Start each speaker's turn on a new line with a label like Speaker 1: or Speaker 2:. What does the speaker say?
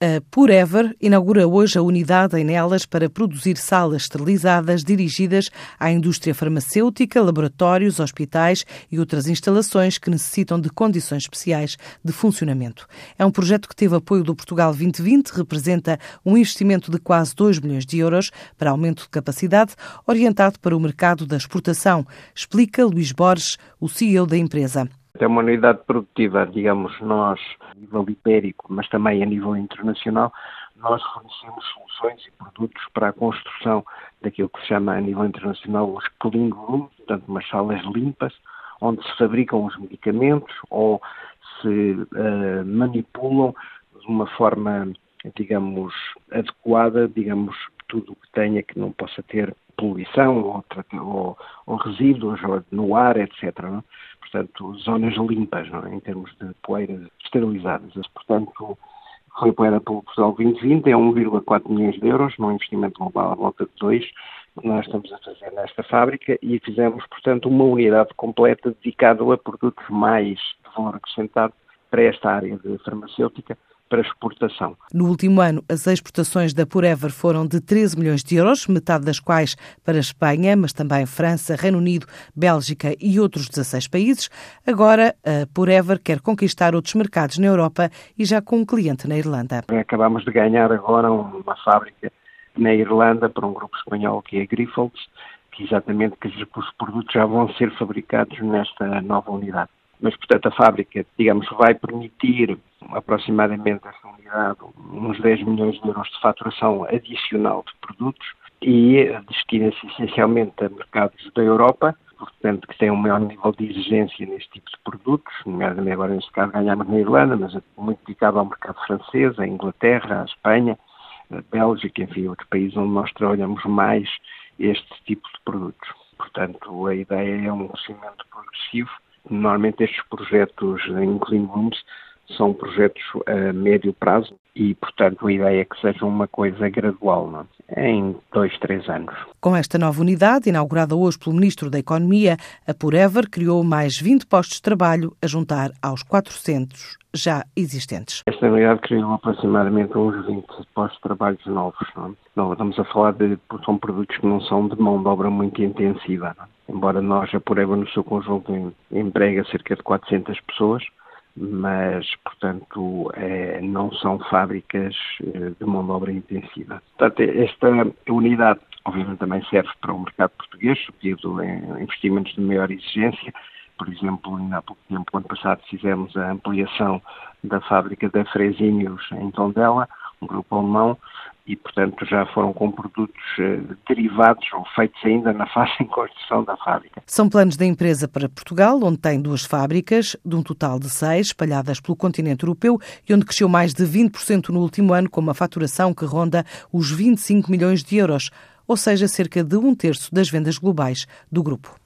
Speaker 1: A Purever inaugura hoje a unidade em Nelas para produzir salas esterilizadas dirigidas à indústria farmacêutica, laboratórios, hospitais e outras instalações que necessitam de condições especiais de funcionamento. É um projeto que teve apoio do Portugal 2020, representa um investimento de quase 2 milhões de euros para aumento de capacidade, orientado para o mercado da exportação, explica Luís Borges, o CEO da empresa.
Speaker 2: É uma unidade produtiva, digamos, nós, a nível ibérico, mas também a nível internacional, nós fornecemos soluções e produtos para a construção daquilo que se chama a nível internacional os clean rooms, portanto, umas salas limpas, onde se fabricam os medicamentos ou se uh, manipulam de uma forma, digamos, adequada, digamos, tudo o que tenha que não possa ter poluição ou, ou, ou resíduos ou no ar, etc. Não? Portanto, zonas limpas, não? em termos de poeiras esterilizadas. Portanto, foi apoiada pelo Portugal 2020, é 1,4 milhões de euros, num investimento global à volta de 2, que nós estamos a fazer nesta fábrica e fizemos, portanto, uma unidade completa dedicada a produtos mais de valor acrescentado para esta área de farmacêutica, para exportação.
Speaker 1: No último ano, as exportações da Purever foram de 13 milhões de euros, metade das quais para a Espanha, mas também França, Reino Unido, Bélgica e outros 16 países. Agora, a Purever quer conquistar outros mercados na Europa e já com um cliente na Irlanda.
Speaker 2: Acabamos de ganhar agora uma fábrica na Irlanda para um grupo espanhol que é Grifols, que exatamente que os produtos já vão ser fabricados nesta nova unidade. Mas, portanto, a fábrica, digamos, vai permitir aproximadamente esta unidade uns 10 milhões de euros de faturação adicional de produtos e destina-se essencialmente a mercados da Europa, portanto, que têm um maior nível de exigência neste tipo de produtos, nomeadamente agora neste caso ganhamos na Irlanda, mas é muito dedicado ao mercado francês, à Inglaterra, à Espanha, à Bélgica, enfim, outros países onde nós trabalhamos mais este tipo de produtos. Portanto, a ideia é um crescimento progressivo. Normalmente estes projetos em clean rooms são projetos a médio prazo e, portanto, a ideia é que seja uma coisa gradual, não? É? em dois, três anos.
Speaker 1: Com esta nova unidade, inaugurada hoje pelo Ministro da Economia, a Purever criou mais 20 postos de trabalho a juntar aos 400 já existentes.
Speaker 2: Esta unidade criou aproximadamente uns 20 postos de trabalho novos. Não, é? não estamos a falar de são produtos que não são de mão de obra muito intensiva. Não? Embora nós, a Purever, no seu conjunto, emprega cerca de 400 pessoas, mas, portanto, é, não são fábricas eh, de mão de obra intensiva. Portanto, esta unidade, obviamente, também serve para o mercado português, subtido em investimentos de maior exigência. Por exemplo, ainda há pouco tempo, ano passado, fizemos a ampliação da fábrica da Fresinhos em Tondela, um grupo alemão, e, portanto, já foram com produtos eh, derivados ou feitos ainda na fase em construção da fábrica.
Speaker 1: São planos da empresa para Portugal, onde tem duas fábricas, de um total de seis, espalhadas pelo continente europeu e onde cresceu mais de 20% no último ano, com uma faturação que ronda os 25 milhões de euros, ou seja, cerca de um terço das vendas globais do grupo.